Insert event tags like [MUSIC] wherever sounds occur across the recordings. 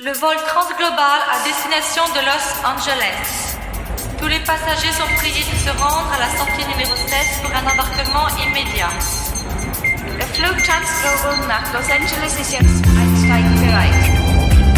Le vol transglobal à destination de Los Angeles. Tous les passagers sont priés de se rendre à la sortie numéro 7 pour un embarquement immédiat. Der Flug Transglobal nach Los Angeles ist jetzt einsteigebereit.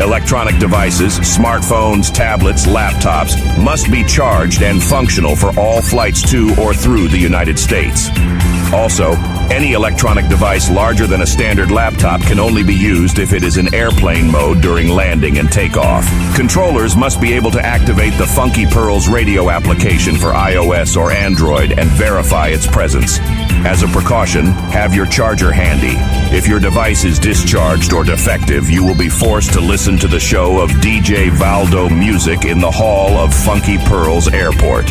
Electronic devices, smartphones, tablets, laptops must be charged and functional for all flights to or through the United States. Also, any electronic device larger than a standard laptop can only be used if it is in airplane mode during landing and takeoff. Controllers must be able to activate the Funky Pearls radio application for iOS or Android and verify its presence. As a precaution, have your charger handy. If your device is discharged or defective, you will be forced to listen to the show of DJ Valdo music in the hall of Funky Pearls Airport.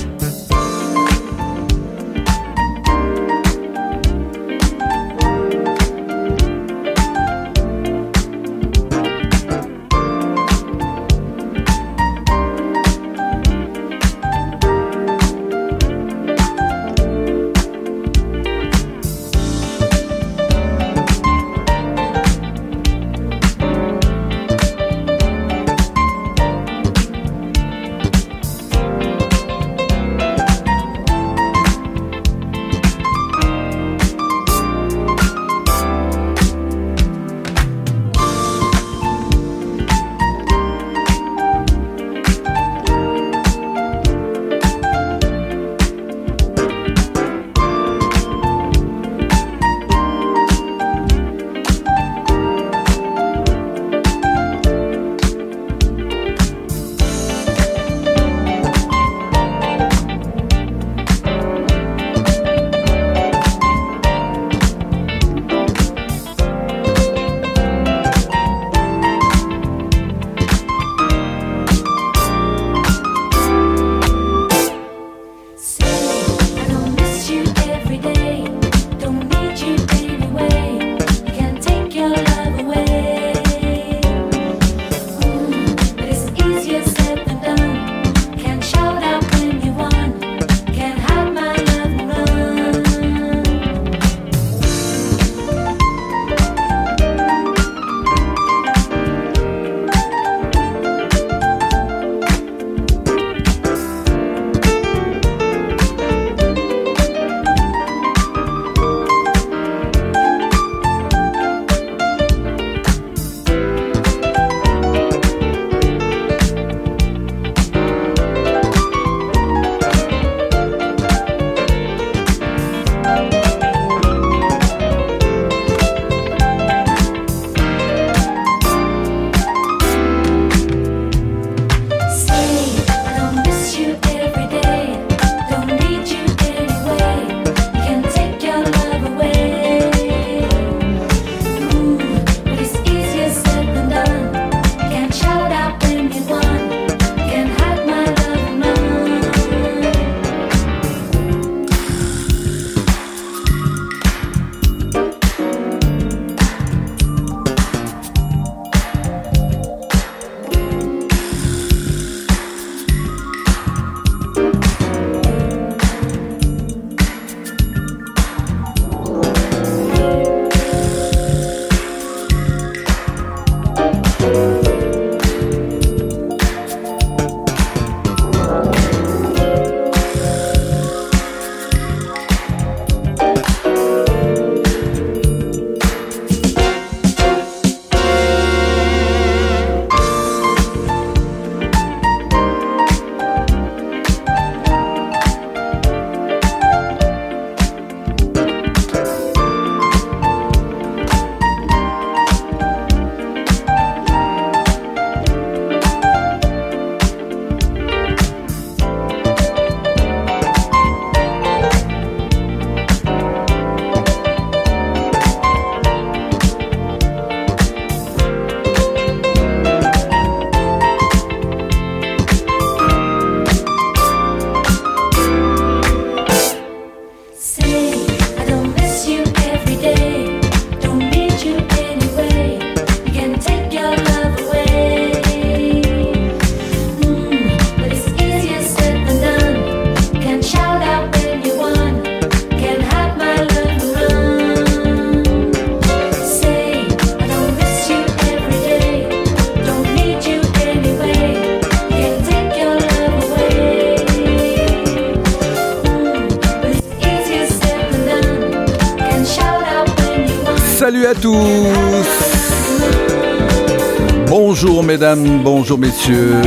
Mesdames, bonjour messieurs.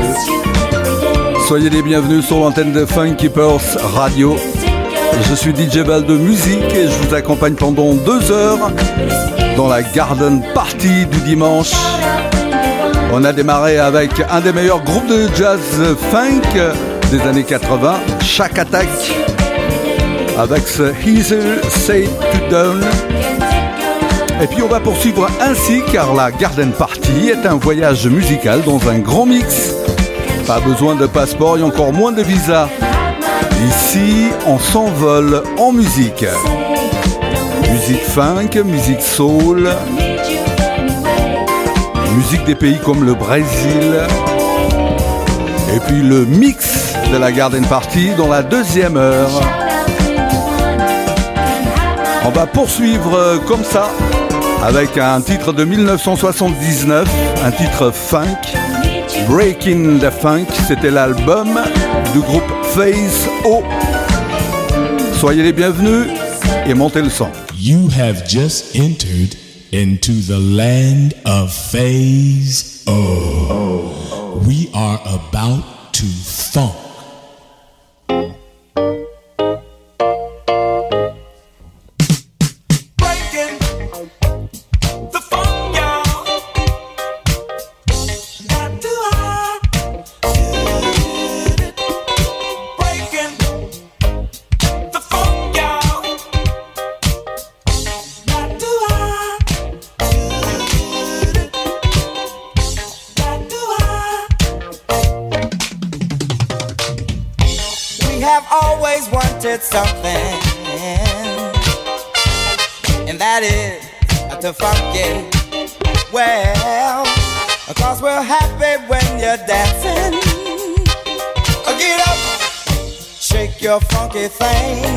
Soyez les bienvenus sur l'antenne de Fun Keepers Radio. Je suis DJ Val de musique et je vous accompagne pendant deux heures dans la Garden Party du dimanche. On a démarré avec un des meilleurs groupes de jazz funk des années 80, Chaque Attack, avec ce Easy Say to Down. Et puis on va poursuivre ainsi car la Garden Party est un voyage musical dans un grand mix. Pas besoin de passeport et encore moins de visa. Ici, on s'envole en musique. Musique funk, musique soul, musique des pays comme le Brésil. Et puis le mix de la Garden Party dans la deuxième heure. On va poursuivre comme ça avec un titre de 1979, un titre funk, Breaking the Funk, c'était l'album du groupe Phase O. Soyez les bienvenus et montez le son. You have just entered into the land of Phase O. We are about to funk. funky thing.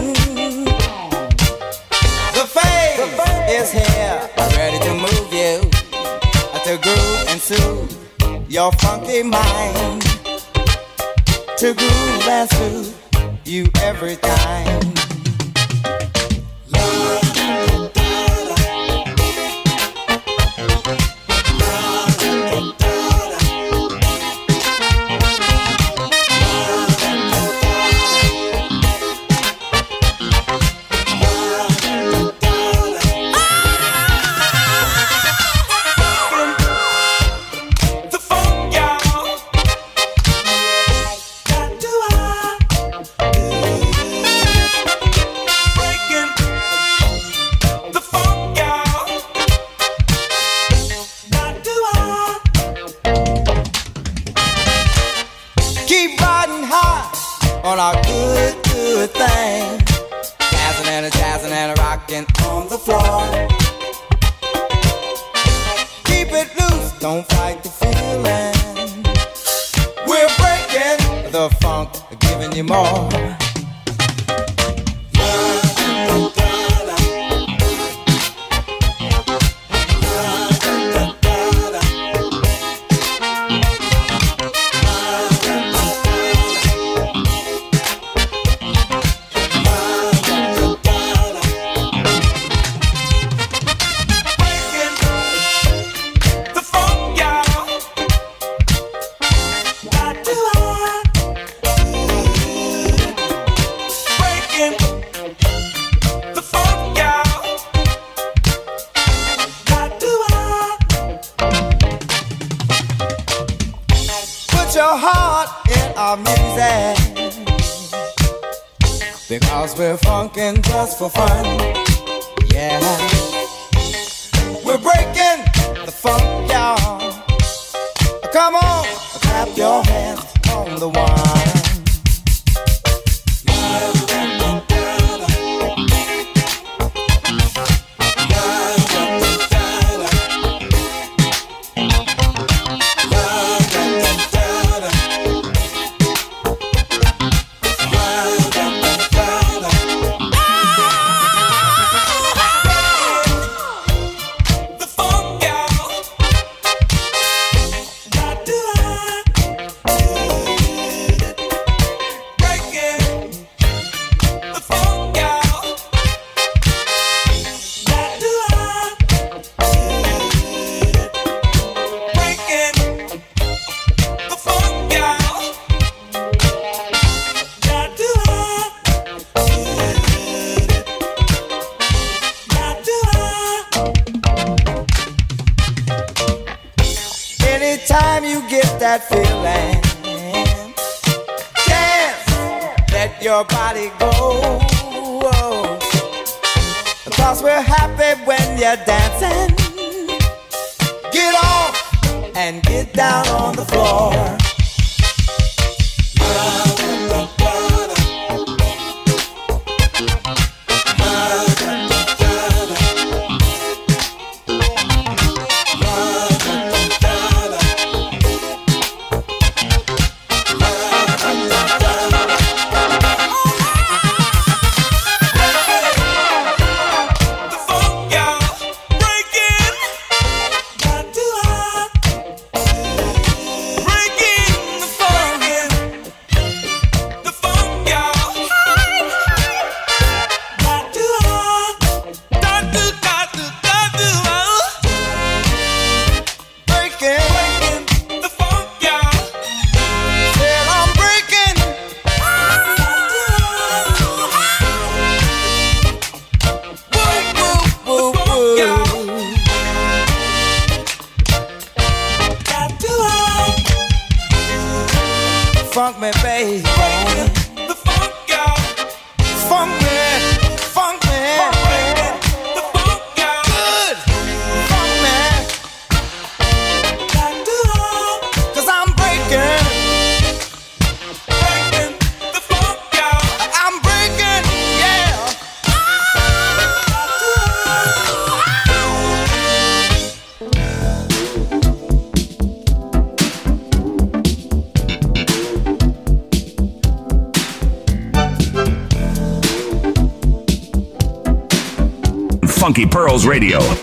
Radio.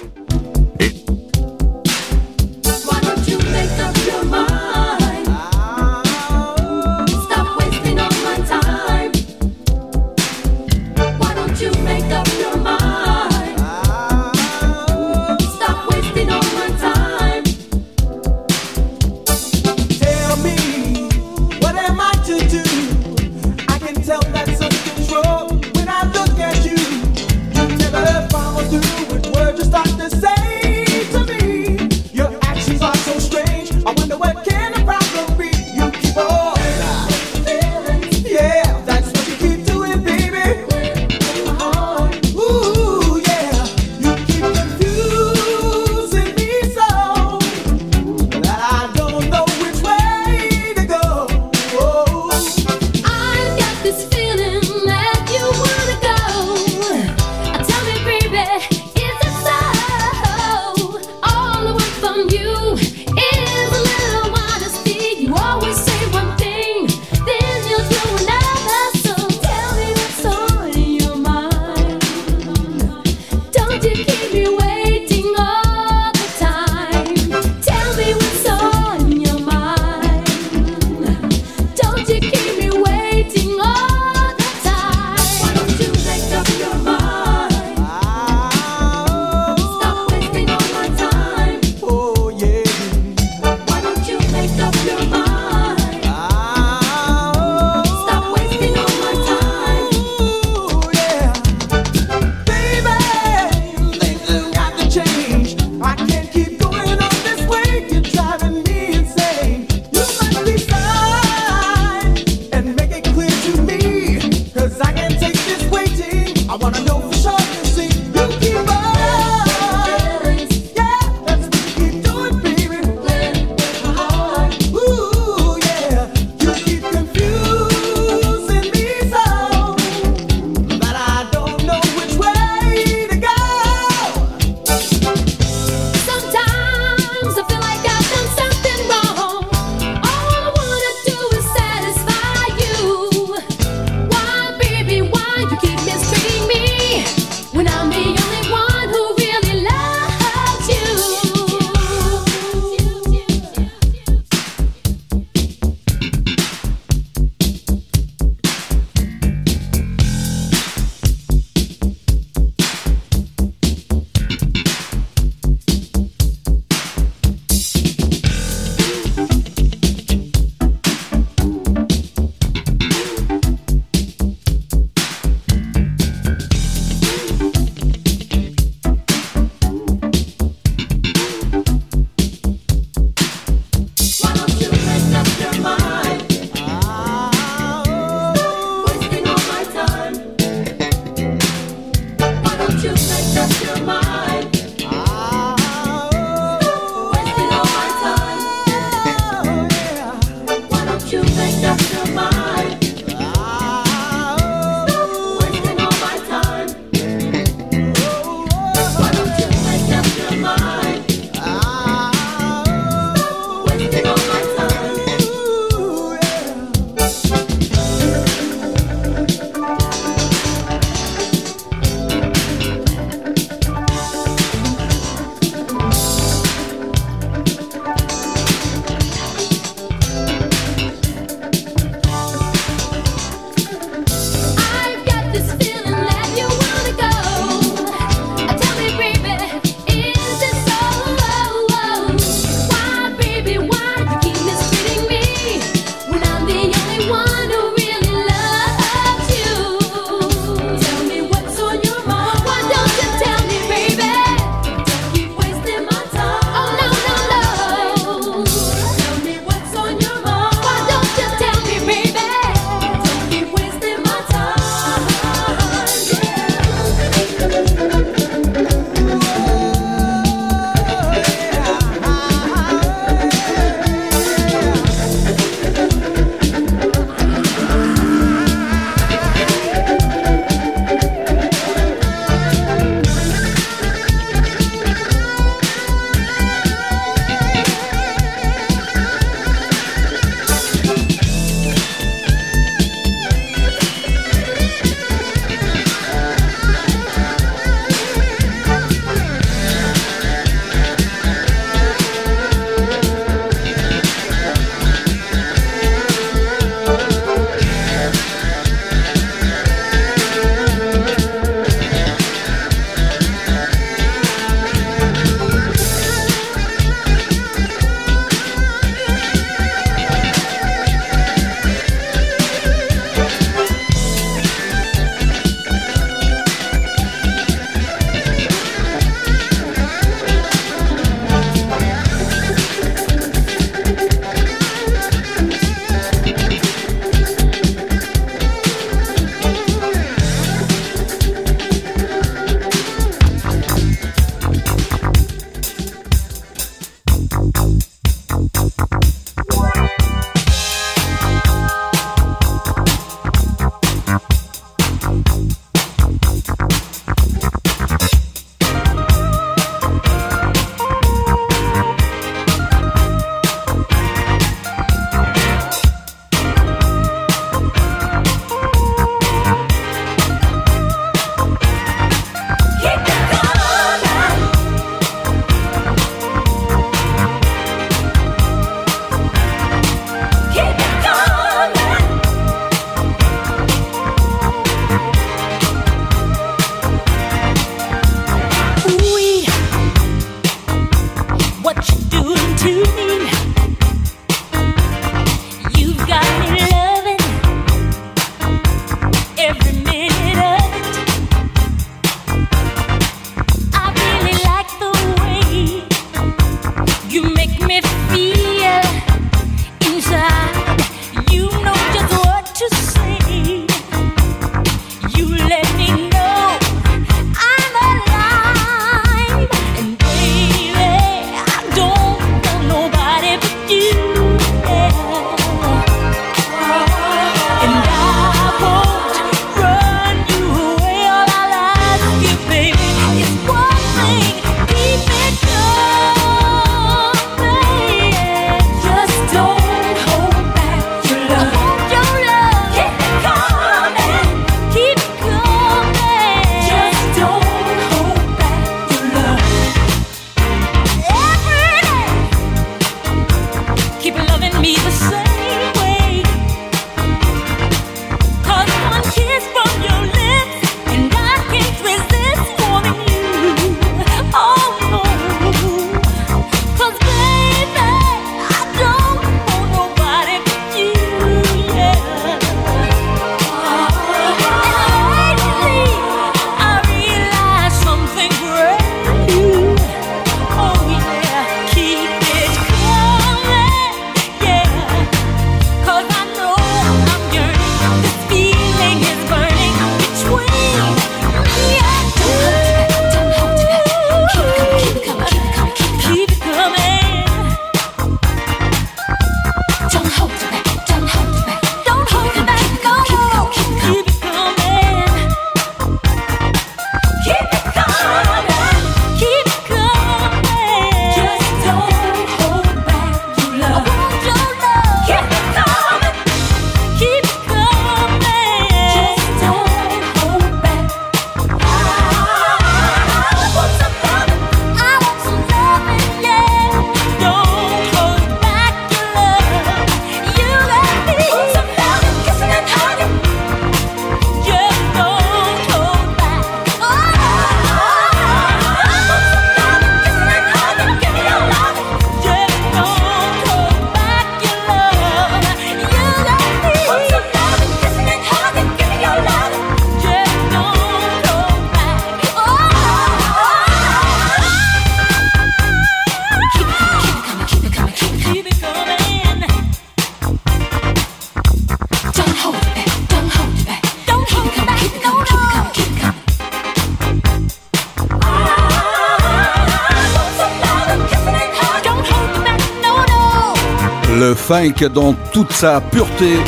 Funk dans toute sa pureté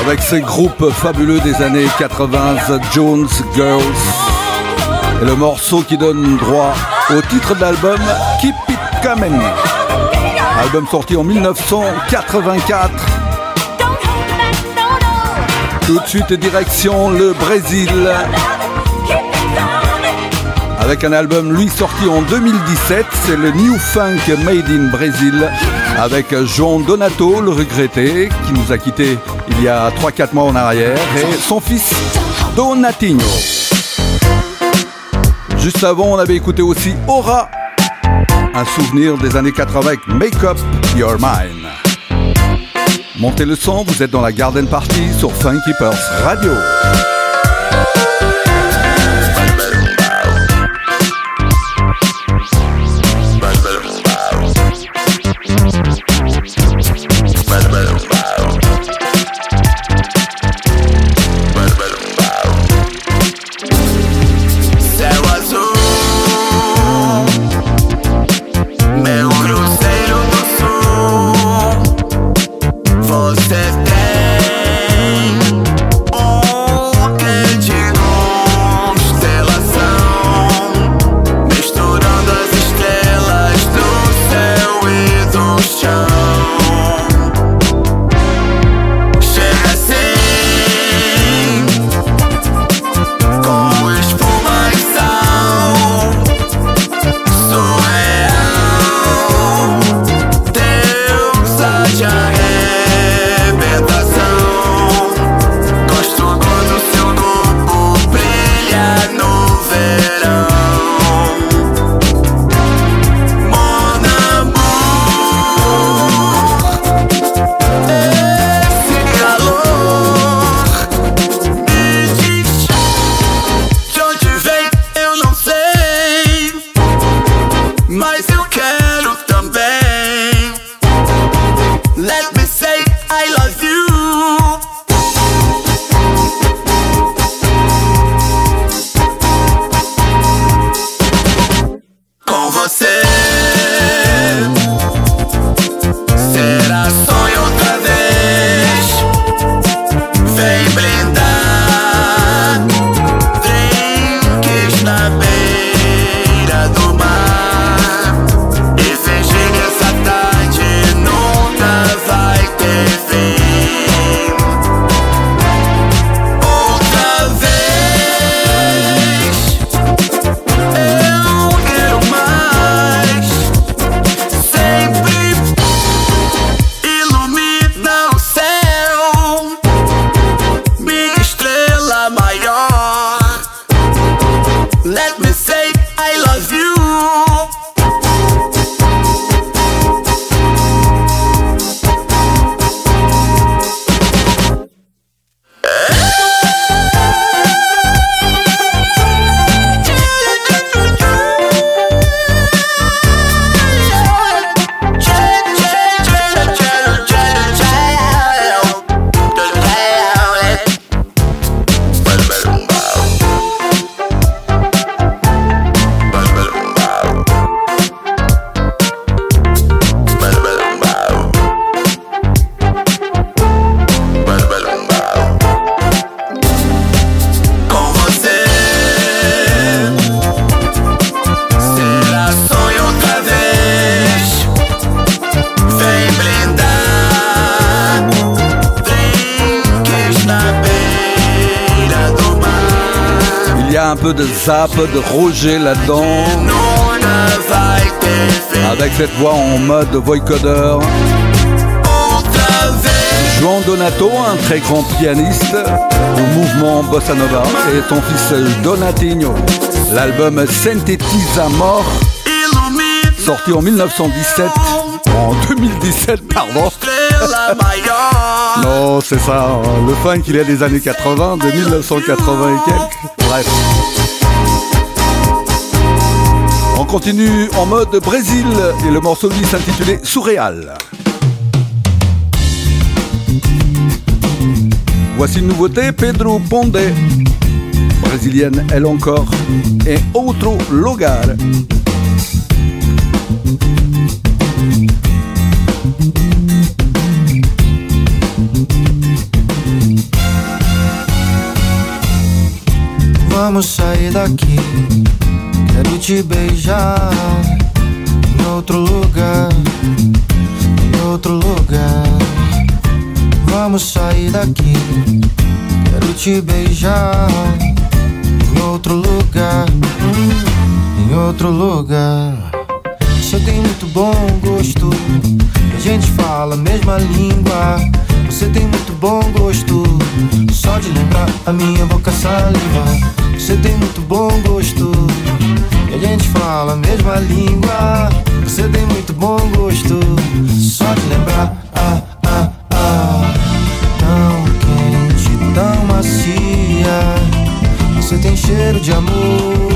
avec ses groupes fabuleux des années 80, The Jones Girls et le morceau qui donne droit au titre de l'album Keep It Coming. Album sorti en 1984. Tout de suite direction le Brésil avec un album lui sorti en 2017, c'est le New Funk Made in Brazil avec Jean Donato, le regretté, qui nous a quitté il y a 3-4 mois en arrière, et son fils Donatinho. Juste avant, on avait écouté aussi Aura, un souvenir des années 80 avec Make Up Your Mind. Montez le son, vous êtes dans la Garden Party sur Funky Purse Radio. Roger là-dedans. Avec cette voix en mode voicodeur. Juan Donato, un très grand pianiste au mouvement Bossa Nova, et son fils Donatinho. L'album Sintetiza Mort, sorti en 1917, en 2017, pardon. [LAUGHS] non, c'est ça, le funk il est des années 80, de 1980 et quelques. Bref. On continue en mode Brésil et le morceau lui s'intitulait Surréal. Voici une nouveauté, Pedro Ponde, brésilienne elle encore, et Outro Lugar. Vamos sair daqui, quero te beijar em outro lugar, em outro lugar. Vamos sair daqui. Quero te beijar em outro lugar, em outro lugar. Você tem muito bom gosto. A gente fala a mesma língua. Você tem muito bom gosto. Só de lembrar a minha boca saliva. Você tem muito bom gosto. E a gente fala a mesma língua. Você tem muito bom gosto. Só de lembrar. Ah, ah, ah. Tão quente, tão macia. Você tem cheiro de amor.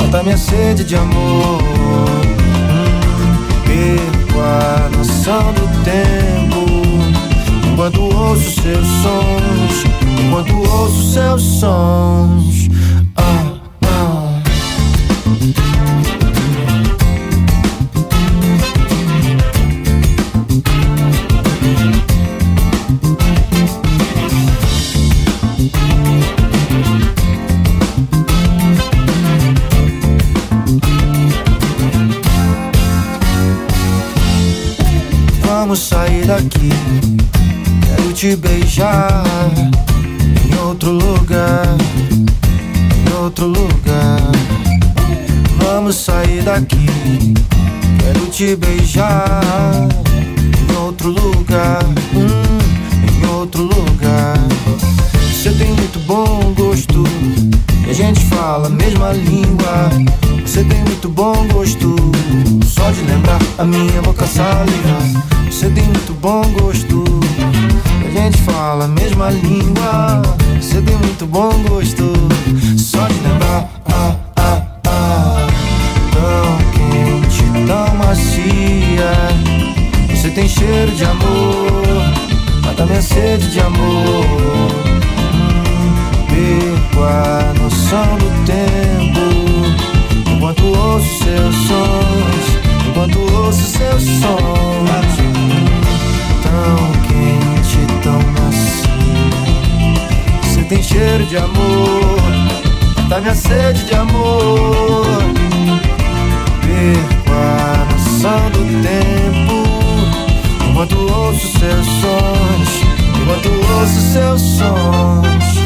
Mata minha sede de amor. Perco a noção do tempo. Enquanto ouço seus sons. Enquanto ouço seus sons. Daqui. Quero te beijar em outro lugar, hum, em outro lugar. Você tem muito bom gosto. E a gente fala a mesma língua. Você tem muito bom gosto. Só de lembrar a minha boca saliva. Você tem muito bom gosto. E a gente fala a mesma língua. Você tem muito bom gosto. Só de lembrar. Tem cheiro de amor. Mata minha sede de amor. Perco a noção do tempo Enquanto ouço seus sons Enquanto ouço seus sons Tão quente, tão macio Você tem cheiro de amor Tá minha sede de amor Perco a noção do tempo Enquanto ouço seus sons Enquanto ouço seus sons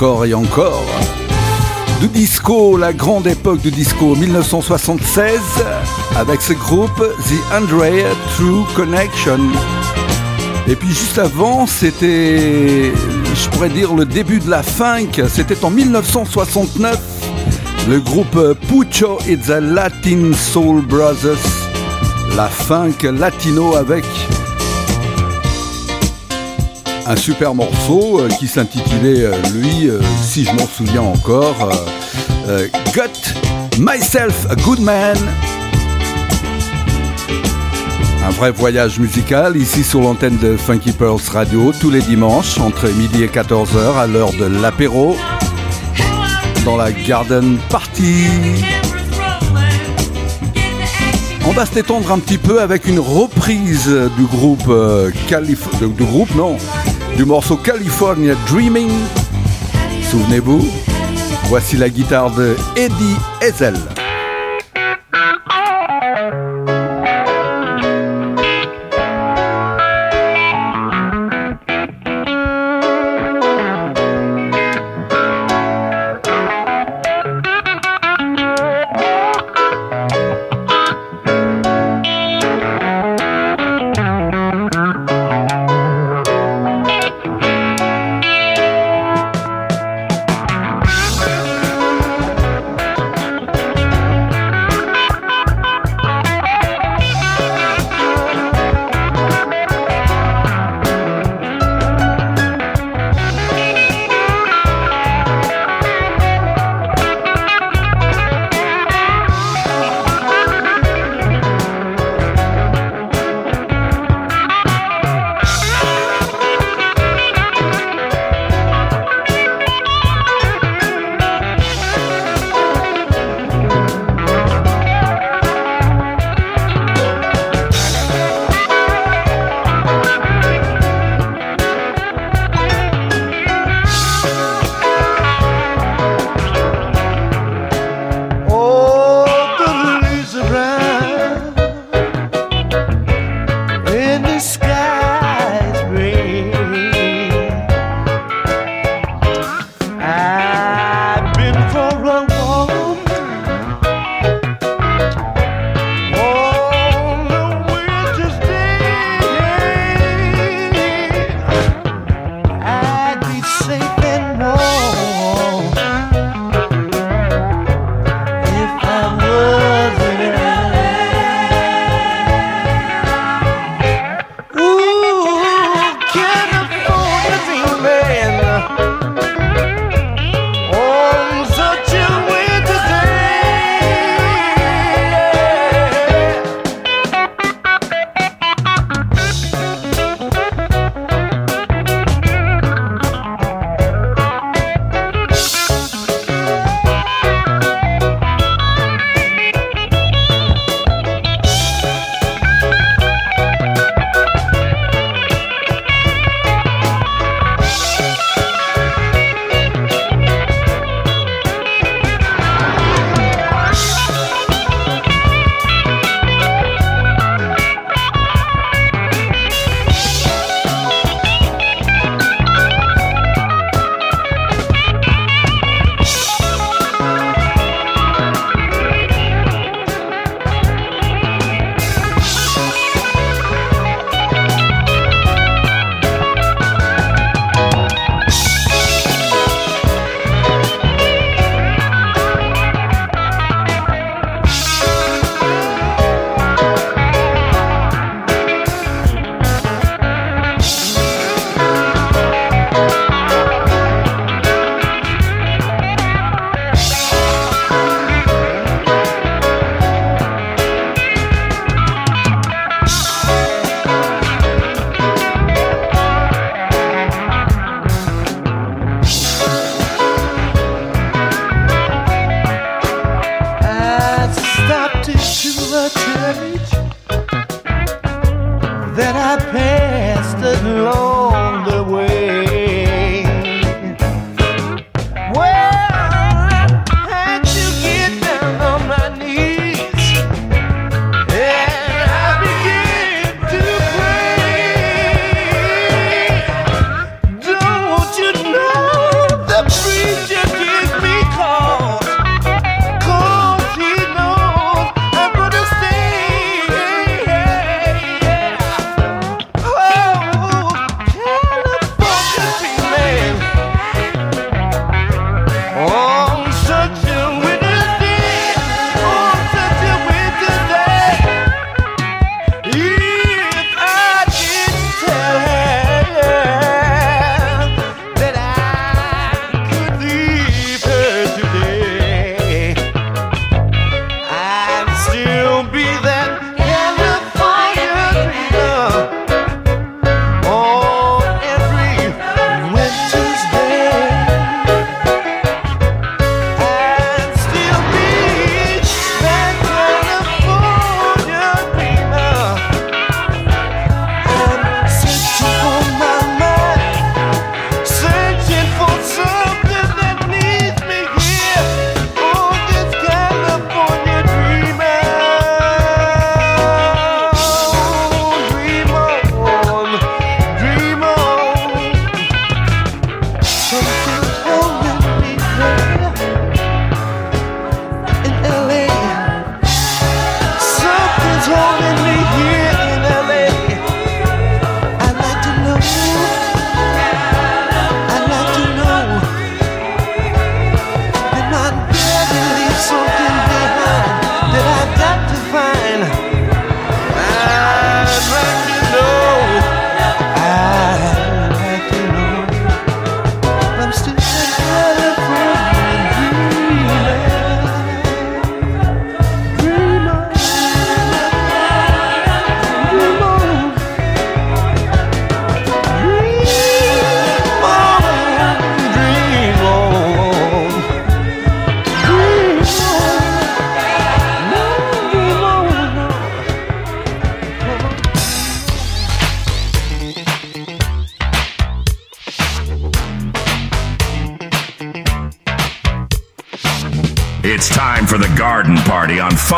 Encore et encore. Du disco, la grande époque du disco 1976, avec ce groupe The Andrea True Connection. Et puis juste avant, c'était, je pourrais dire, le début de la funk. C'était en 1969. Le groupe Pucho et the Latin Soul Brothers. La funk latino avec un super morceau euh, qui s'intitulait, euh, lui, euh, si je m'en souviens encore, Got Myself a Good Man. Un vrai voyage musical ici sur l'antenne de Funky Pearls Radio tous les dimanches entre midi et 14h à l'heure de l'apéro dans la Garden Party. On va s'étendre un petit peu avec une reprise du groupe euh, du groupe non, du morceau California Dreaming. Souvenez-vous, voici la guitare de Eddie Ezel.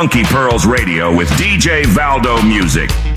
Funky Pearls Radio with DJ Valdo Music.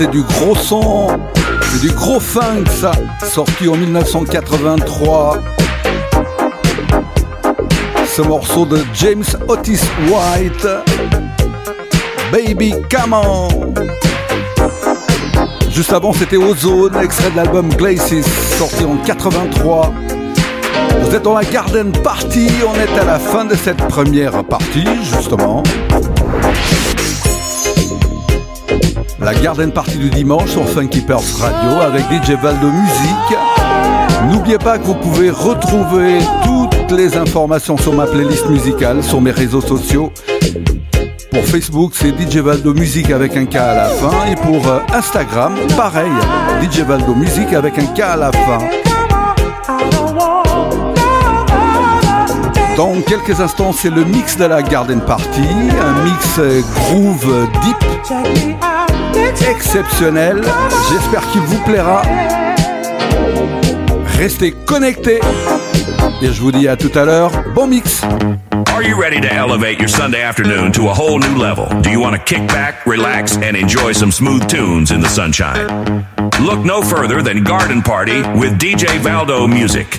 C'est du gros son, c'est du gros funk ça, sorti en 1983. Ce morceau de James Otis White, Baby Come On. Juste avant c'était Ozone, extrait de l'album Glacis, sorti en 83. Vous êtes dans la Garden Party, on est à la fin de cette première partie justement. La Garden Party du dimanche sur Funky Radio avec DJ Valdo Musique. N'oubliez pas que vous pouvez retrouver toutes les informations sur ma playlist musicale sur mes réseaux sociaux. Pour Facebook, c'est DJ Valdo Musique avec un K à la fin. Et pour euh, Instagram, pareil, DJ Valdo Musique avec un K à la fin. Dans quelques instants, c'est le mix de la Garden Party, un mix euh, groove deep exceptionnel. J'espère qu'il vous plaira. Restez connectés. Et je vous dis à tout à l'heure. Bon mix. Are you ready to elevate your Sunday afternoon to a whole new level? Do you want to kick back, relax, and enjoy some smooth tunes in the sunshine? Look no further than Garden Party with DJ Valdo Music.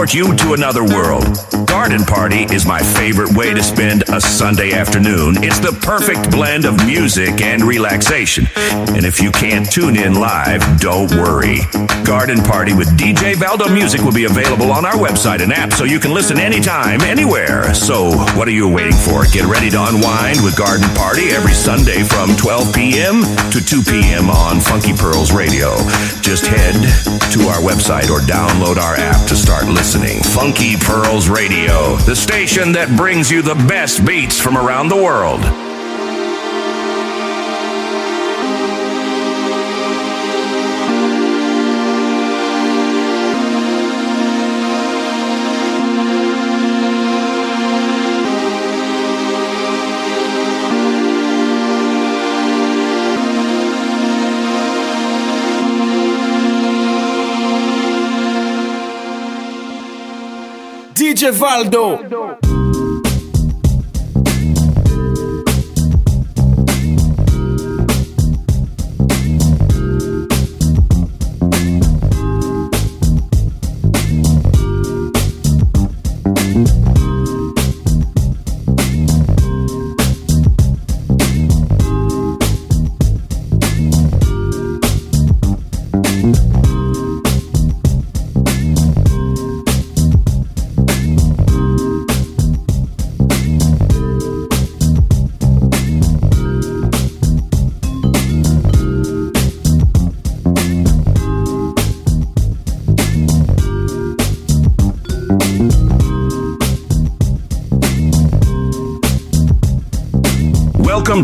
you to another world. Garden Party is my favorite way to spend a Sunday afternoon. It's the perfect blend of music and relaxation. And if you can't tune in live, don't worry. Garden Party with DJ Valdo Music will be available on our website and app so you can listen anytime, anywhere. So, what are you waiting for? Get ready to unwind with Garden Party every Sunday from 12 p.m. to 2 p.m. on Funky Pearls Radio. Just head to our website or download our app to start listening. Funky Pearls Radio, the station that brings you the best beats from around the world. DJ Valdo. Welcome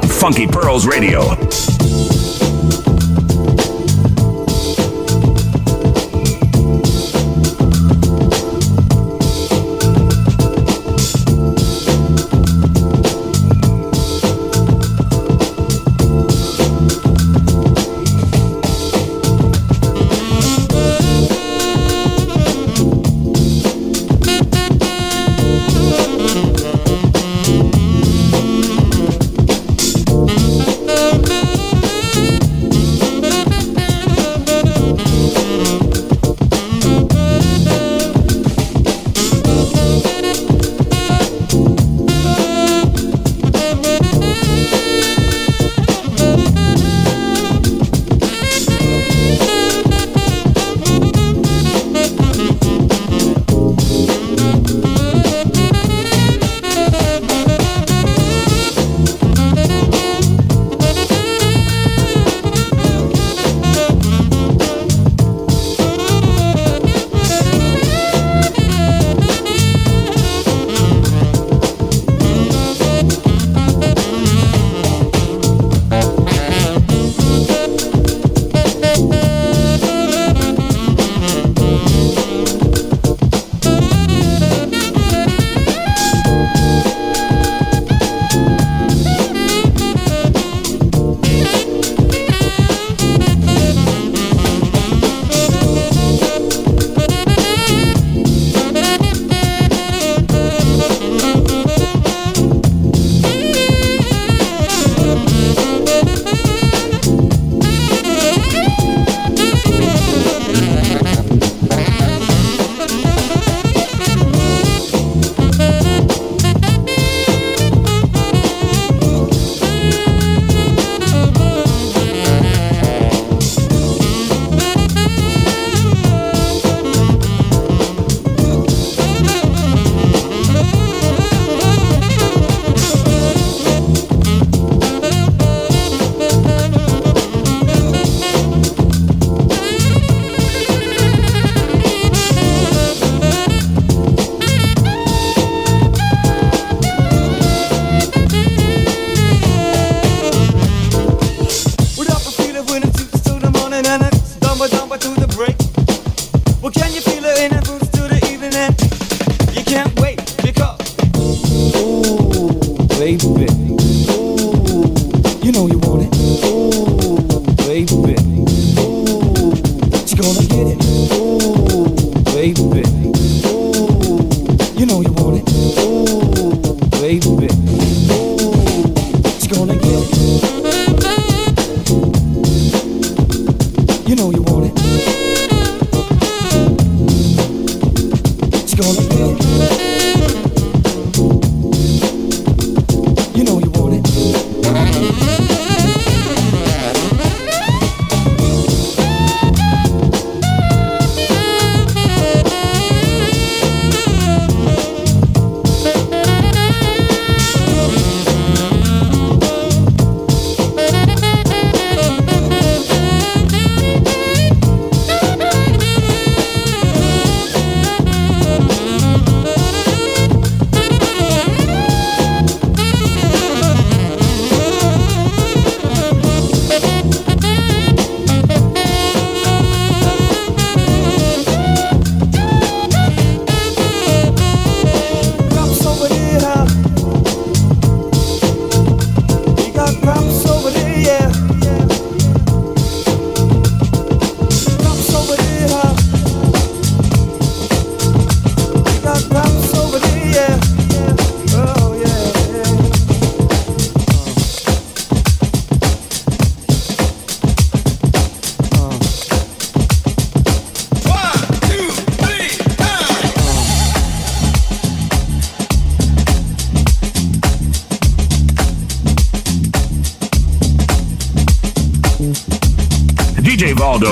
Funky Pearls Radio.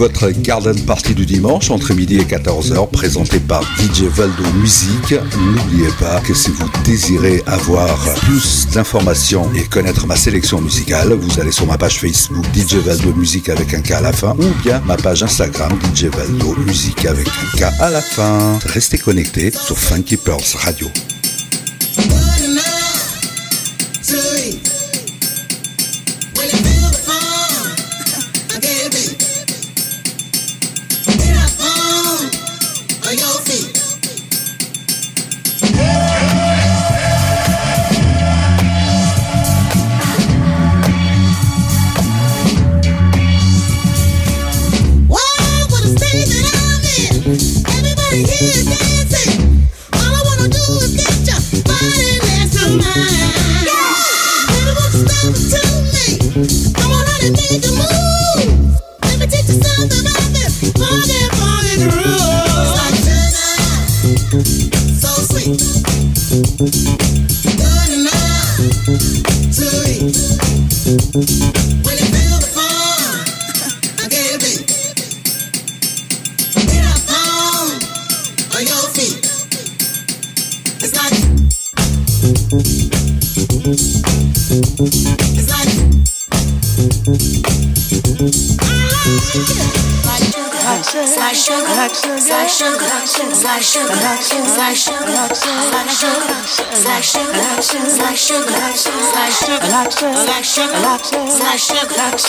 Votre garden party du dimanche entre midi et 14h, présenté par DJ Valdo Musique. N'oubliez pas que si vous désirez avoir plus d'informations et connaître ma sélection musicale, vous allez sur ma page Facebook DJ Valdo Musique avec un K à la fin ou bien ma page Instagram DJ Valdo Musique avec un K à la fin. Restez connectés sur Funky Pearls Radio.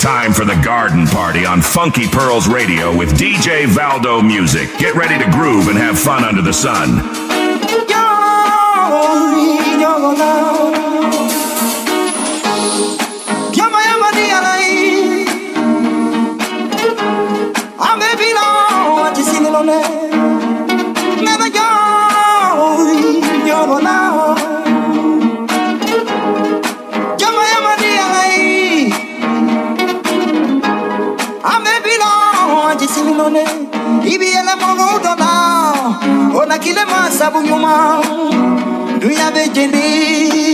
Time for the garden party on Funky Pearls Radio with DJ Valdo Music. Get ready to groove and have fun under the sun. kile mungudo na ona kile masabu nyuma. Duya bejeni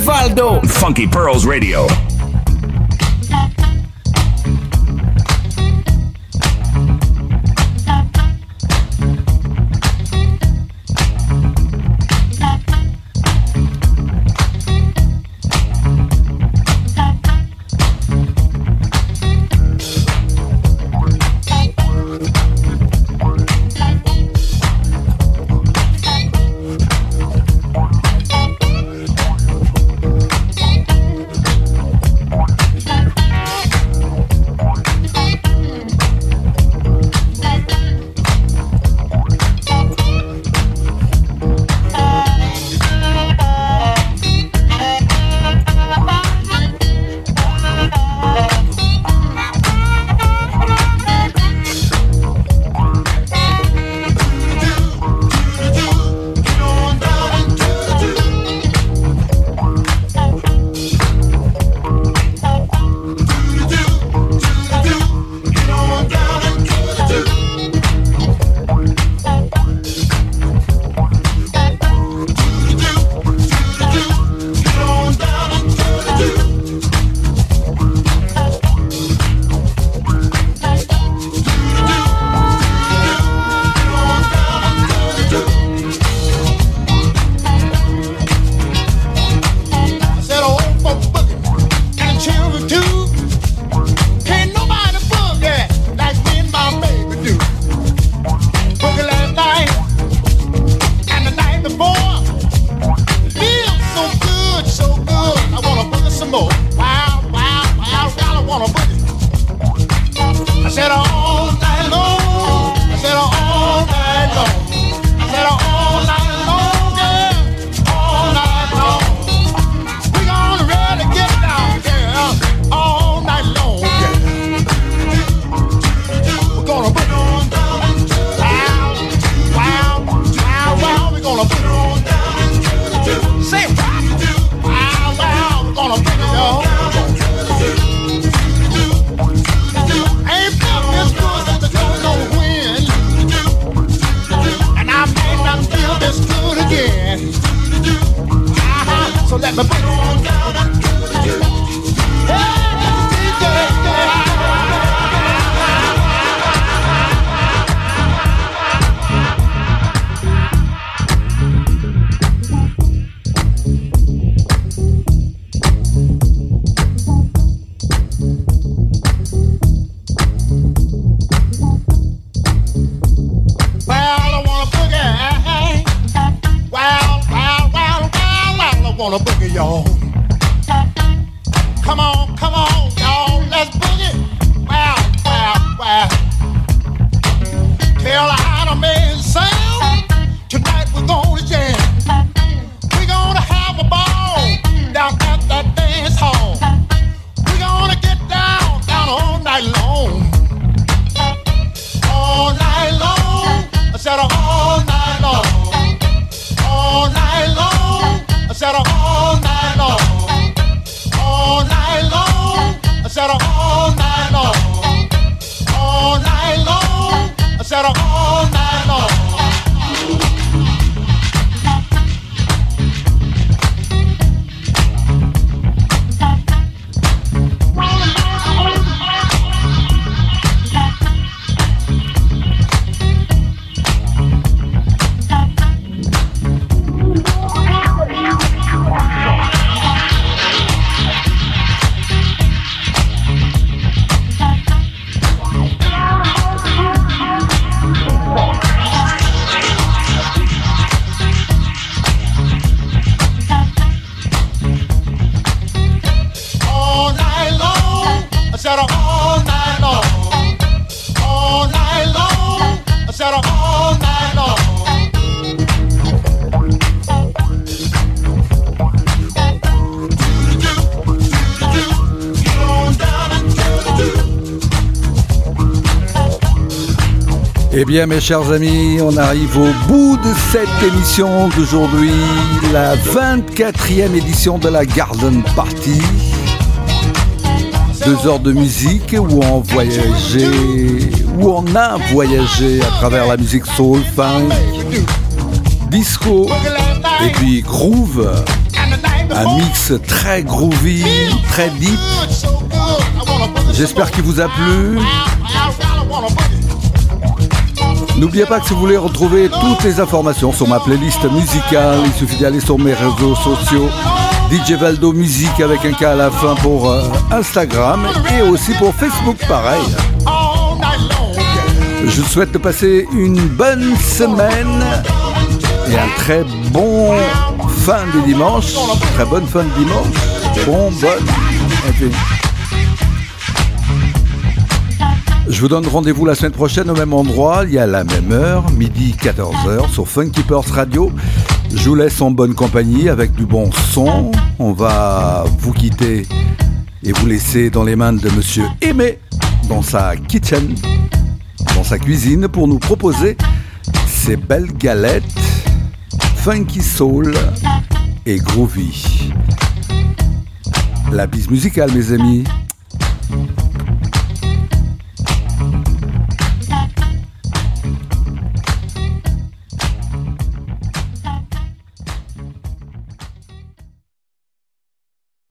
Valdo. Funky Pearls Radio. Bien, mes chers amis, on arrive au bout de cette émission d'aujourd'hui, la 24e édition de la Garden Party. Deux heures de musique où on voyageait, où on a voyagé à travers la musique soul, funk, disco et puis groove. Un mix très groovy, très deep. J'espère qu'il vous a plu. N'oubliez pas que si vous voulez retrouver toutes les informations sur ma playlist musicale, il suffit d'aller sur mes réseaux sociaux. DJ Valdo Musique avec un K à la fin pour euh, Instagram et aussi pour Facebook pareil. Je souhaite de passer une bonne semaine et un très bon fin de dimanche. Très bonne fin de dimanche. Bon, bonne. Je vous donne rendez-vous la semaine prochaine au même endroit, il y a la même heure, midi 14h sur Funky Radio. Je vous laisse en bonne compagnie avec du bon son. On va vous quitter et vous laisser dans les mains de monsieur Aimé dans sa kitchen, dans sa cuisine pour nous proposer ces belles galettes funky soul et groovy. La bise musicale mes amis.